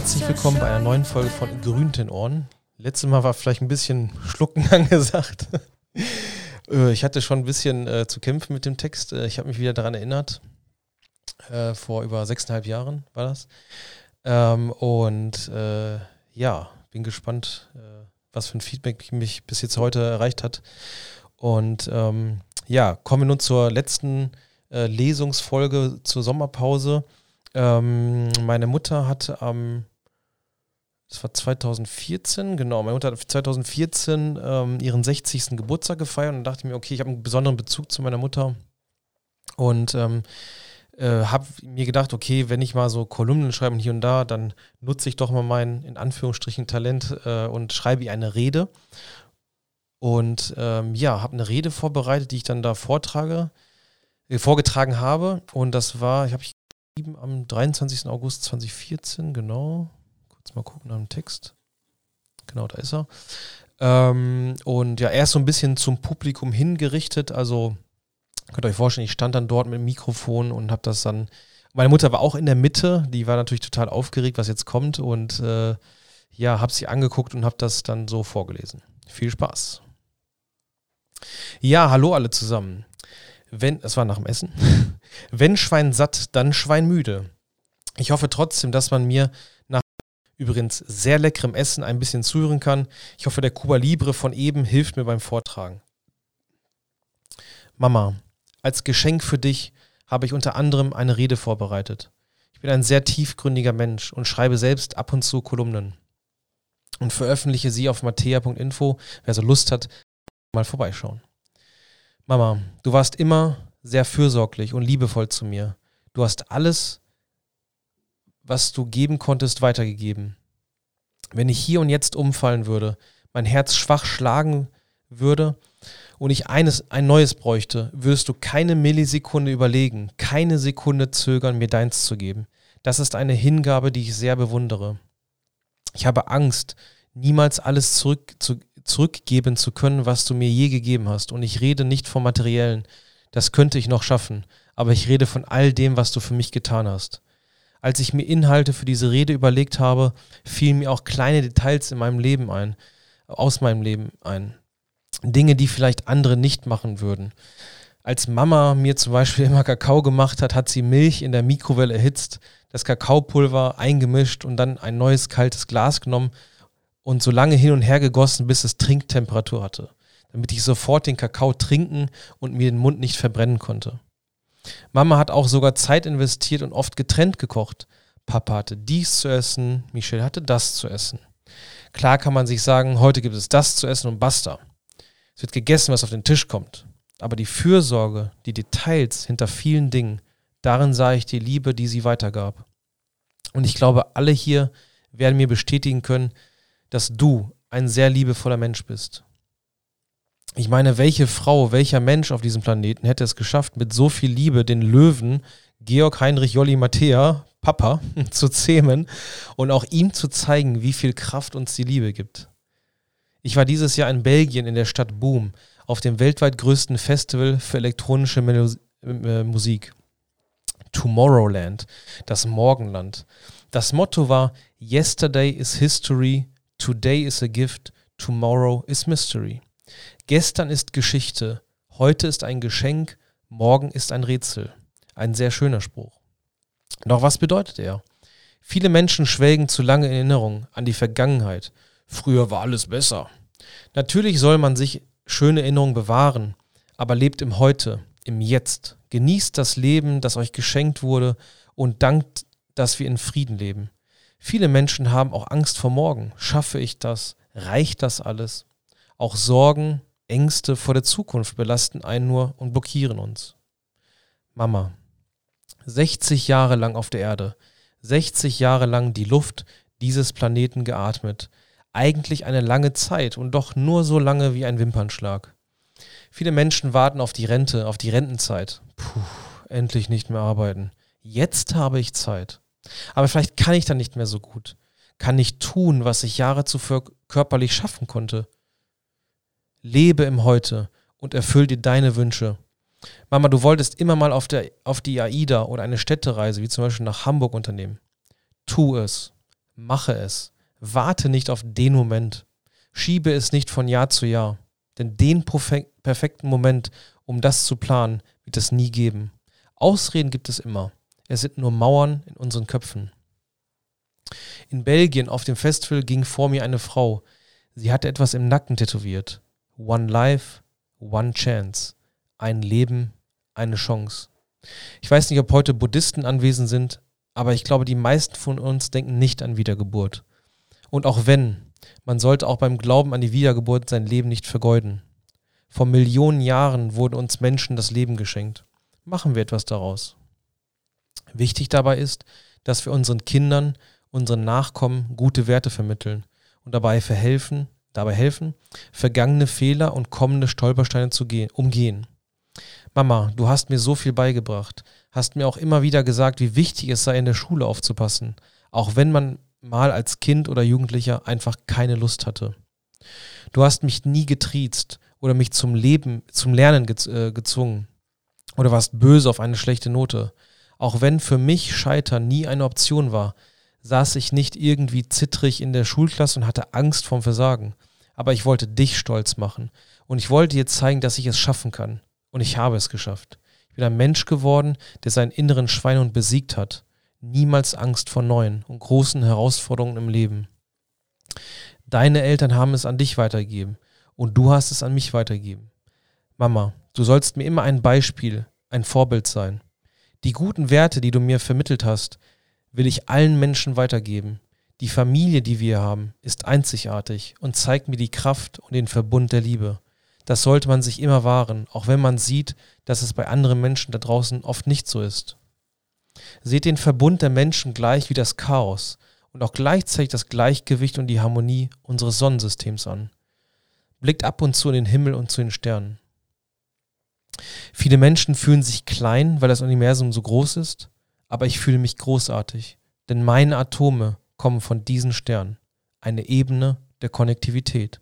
Herzlich willkommen bei einer neuen Folge von Grünten Ohren. Letztes Mal war vielleicht ein bisschen Schlucken angesagt. Äh, ich hatte schon ein bisschen äh, zu kämpfen mit dem Text. Äh, ich habe mich wieder daran erinnert. Äh, vor über sechseinhalb Jahren war das. Ähm, und äh, ja, bin gespannt, äh, was für ein Feedback mich bis jetzt heute erreicht hat. Und ähm, ja, kommen wir nun zur letzten Lesungsfolge zur Sommerpause. Ähm, meine Mutter hat am, das war 2014, genau, meine Mutter hat 2014 ähm, ihren 60. Geburtstag gefeiert und dachte mir, okay, ich habe einen besonderen Bezug zu meiner Mutter und ähm, äh, habe mir gedacht, okay, wenn ich mal so Kolumnen schreibe hier und da, dann nutze ich doch mal mein, in Anführungsstrichen, Talent äh, und schreibe ihr eine Rede. Und ähm, ja, habe eine Rede vorbereitet, die ich dann da vortrage, äh, vorgetragen habe. Und das war, ich habe ich am 23. August 2014, genau. Mal gucken dem Text. Genau, da ist er. Ähm, und ja, er ist so ein bisschen zum Publikum hingerichtet. Also könnt ihr euch vorstellen, ich stand dann dort mit dem Mikrofon und habe das dann. Meine Mutter war auch in der Mitte, die war natürlich total aufgeregt, was jetzt kommt. Und äh, ja, habe sie angeguckt und habe das dann so vorgelesen. Viel Spaß. Ja, hallo alle zusammen. Wenn, es war nach dem Essen. Wenn Schwein satt, dann Schwein müde. Ich hoffe trotzdem, dass man mir übrigens sehr leckerem Essen ein bisschen zuhören kann. Ich hoffe, der Cuba Libre von eben hilft mir beim Vortragen. Mama, als Geschenk für dich habe ich unter anderem eine Rede vorbereitet. Ich bin ein sehr tiefgründiger Mensch und schreibe selbst ab und zu Kolumnen. Und veröffentliche sie auf mattea.info. Wer so Lust hat, mal vorbeischauen. Mama, du warst immer sehr fürsorglich und liebevoll zu mir. Du hast alles, was du geben konntest, weitergegeben. Wenn ich hier und jetzt umfallen würde, mein Herz schwach schlagen würde und ich eines, ein neues bräuchte, würdest du keine Millisekunde überlegen, keine Sekunde zögern, mir deins zu geben. Das ist eine Hingabe, die ich sehr bewundere. Ich habe Angst, niemals alles zurück, zu, zurückgeben zu können, was du mir je gegeben hast. Und ich rede nicht vom Materiellen, das könnte ich noch schaffen, aber ich rede von all dem, was du für mich getan hast. Als ich mir Inhalte für diese Rede überlegt habe, fielen mir auch kleine Details in meinem Leben ein, aus meinem Leben ein. Dinge, die vielleicht andere nicht machen würden. Als Mama mir zum Beispiel immer Kakao gemacht hat, hat sie Milch in der Mikrowelle erhitzt, das Kakaopulver eingemischt und dann ein neues kaltes Glas genommen und so lange hin und her gegossen, bis es Trinktemperatur hatte damit ich sofort den Kakao trinken und mir den Mund nicht verbrennen konnte. Mama hat auch sogar Zeit investiert und oft getrennt gekocht. Papa hatte dies zu essen, Michelle hatte das zu essen. Klar kann man sich sagen, heute gibt es das zu essen und basta. Es wird gegessen, was auf den Tisch kommt. Aber die Fürsorge, die Details hinter vielen Dingen, darin sah ich die Liebe, die sie weitergab. Und ich glaube, alle hier werden mir bestätigen können, dass du ein sehr liebevoller Mensch bist. Ich meine, welche Frau, welcher Mensch auf diesem Planeten hätte es geschafft, mit so viel Liebe den Löwen Georg Heinrich Jolli Matthäa, Papa, zu zähmen und auch ihm zu zeigen, wie viel Kraft uns die Liebe gibt. Ich war dieses Jahr in Belgien in der Stadt Boom auf dem weltweit größten Festival für elektronische Melo äh, Musik. Tomorrowland, das Morgenland. Das Motto war Yesterday is History, Today is a Gift, Tomorrow is Mystery. Gestern ist Geschichte, heute ist ein Geschenk, morgen ist ein Rätsel. Ein sehr schöner Spruch. Doch was bedeutet er? Viele Menschen schwelgen zu lange in Erinnerung an die Vergangenheit. Früher war alles besser. Natürlich soll man sich schöne Erinnerungen bewahren, aber lebt im Heute, im Jetzt. Genießt das Leben, das euch geschenkt wurde und dankt, dass wir in Frieden leben. Viele Menschen haben auch Angst vor morgen. Schaffe ich das? Reicht das alles? Auch Sorgen, Ängste vor der Zukunft belasten einen nur und blockieren uns. Mama, 60 Jahre lang auf der Erde, 60 Jahre lang die Luft dieses Planeten geatmet. Eigentlich eine lange Zeit und doch nur so lange wie ein Wimpernschlag. Viele Menschen warten auf die Rente, auf die Rentenzeit. Puh, endlich nicht mehr arbeiten. Jetzt habe ich Zeit. Aber vielleicht kann ich dann nicht mehr so gut. Kann nicht tun, was ich Jahre zuvor körperlich schaffen konnte. Lebe im Heute und erfüll dir deine Wünsche. Mama, du wolltest immer mal auf, der, auf die AIDA oder eine Städtereise, wie zum Beispiel nach Hamburg unternehmen. Tu es. Mache es. Warte nicht auf den Moment. Schiebe es nicht von Jahr zu Jahr. Denn den perfekten Moment, um das zu planen, wird es nie geben. Ausreden gibt es immer. Es sind nur Mauern in unseren Köpfen. In Belgien auf dem Festival ging vor mir eine Frau. Sie hatte etwas im Nacken tätowiert. One Life, One Chance. Ein Leben, eine Chance. Ich weiß nicht, ob heute Buddhisten anwesend sind, aber ich glaube, die meisten von uns denken nicht an Wiedergeburt. Und auch wenn, man sollte auch beim Glauben an die Wiedergeburt sein Leben nicht vergeuden. Vor Millionen Jahren wurden uns Menschen das Leben geschenkt. Machen wir etwas daraus. Wichtig dabei ist, dass wir unseren Kindern, unseren Nachkommen gute Werte vermitteln und dabei verhelfen, dabei helfen, vergangene Fehler und kommende Stolpersteine zu gehen, umgehen. Mama, du hast mir so viel beigebracht, hast mir auch immer wieder gesagt, wie wichtig es sei, in der Schule aufzupassen, auch wenn man mal als Kind oder Jugendlicher einfach keine Lust hatte. Du hast mich nie getriezt oder mich zum Leben, zum Lernen gez äh, gezwungen oder warst böse auf eine schlechte Note. Auch wenn für mich Scheitern nie eine Option war, saß ich nicht irgendwie zittrig in der Schulklasse und hatte Angst vorm Versagen. Aber ich wollte dich stolz machen und ich wollte dir zeigen, dass ich es schaffen kann. Und ich habe es geschafft. Ich bin ein Mensch geworden, der seinen inneren Schweinehund besiegt hat. Niemals Angst vor neuen und großen Herausforderungen im Leben. Deine Eltern haben es an dich weitergegeben und du hast es an mich weitergegeben. Mama, du sollst mir immer ein Beispiel, ein Vorbild sein. Die guten Werte, die du mir vermittelt hast, will ich allen Menschen weitergeben. Die Familie, die wir haben, ist einzigartig und zeigt mir die Kraft und den Verbund der Liebe. Das sollte man sich immer wahren, auch wenn man sieht, dass es bei anderen Menschen da draußen oft nicht so ist. Seht den Verbund der Menschen gleich wie das Chaos und auch gleichzeitig das Gleichgewicht und die Harmonie unseres Sonnensystems an. Blickt ab und zu in den Himmel und zu den Sternen. Viele Menschen fühlen sich klein, weil das Universum so groß ist, aber ich fühle mich großartig, denn meine Atome kommen von diesen Sternen, eine Ebene der Konnektivität.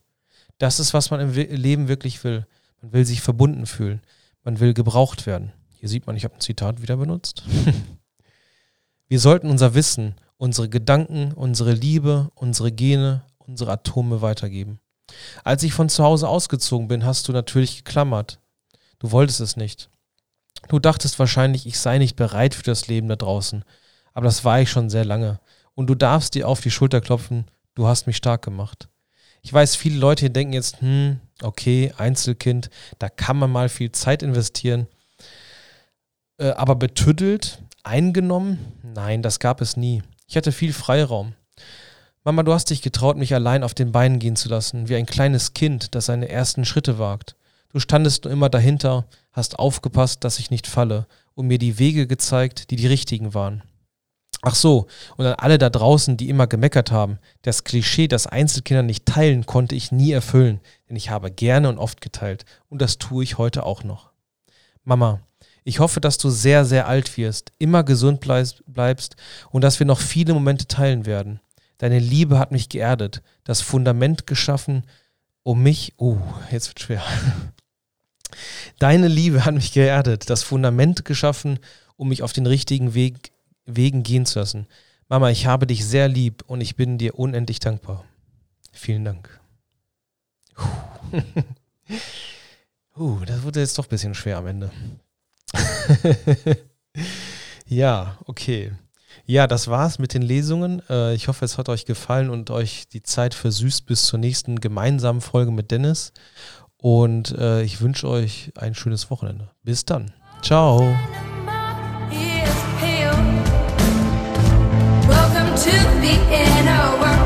Das ist, was man im Leben wirklich will. Man will sich verbunden fühlen. Man will gebraucht werden. Hier sieht man, ich habe ein Zitat wieder benutzt. Wir sollten unser Wissen, unsere Gedanken, unsere Liebe, unsere Gene, unsere Atome weitergeben. Als ich von zu Hause ausgezogen bin, hast du natürlich geklammert. Du wolltest es nicht. Du dachtest wahrscheinlich, ich sei nicht bereit für das Leben da draußen. Aber das war ich schon sehr lange. Und du darfst dir auf die Schulter klopfen, du hast mich stark gemacht. Ich weiß, viele Leute denken jetzt, hm, okay, Einzelkind, da kann man mal viel Zeit investieren. Äh, aber betüttelt, eingenommen, nein, das gab es nie. Ich hatte viel Freiraum. Mama, du hast dich getraut, mich allein auf den Beinen gehen zu lassen, wie ein kleines Kind, das seine ersten Schritte wagt. Du standest nur immer dahinter, hast aufgepasst, dass ich nicht falle und mir die Wege gezeigt, die die richtigen waren. Ach so, und an alle da draußen, die immer gemeckert haben, das Klischee, dass Einzelkinder nicht teilen, konnte ich nie erfüllen, denn ich habe gerne und oft geteilt und das tue ich heute auch noch. Mama, ich hoffe, dass du sehr, sehr alt wirst, immer gesund bleibst und dass wir noch viele Momente teilen werden. Deine Liebe hat mich geerdet, das Fundament geschaffen, um mich, oh, jetzt wird schwer. Deine Liebe hat mich geerdet, das Fundament geschaffen, um mich auf den richtigen Weg Wegen gehen zu lassen. Mama, ich habe dich sehr lieb und ich bin dir unendlich dankbar. Vielen Dank. uh, das wurde jetzt doch ein bisschen schwer am Ende. ja, okay. Ja, das war's mit den Lesungen. Äh, ich hoffe, es hat euch gefallen und euch die Zeit versüßt bis zur nächsten gemeinsamen Folge mit Dennis. Und äh, ich wünsche euch ein schönes Wochenende. Bis dann. Ciao. To the inner world.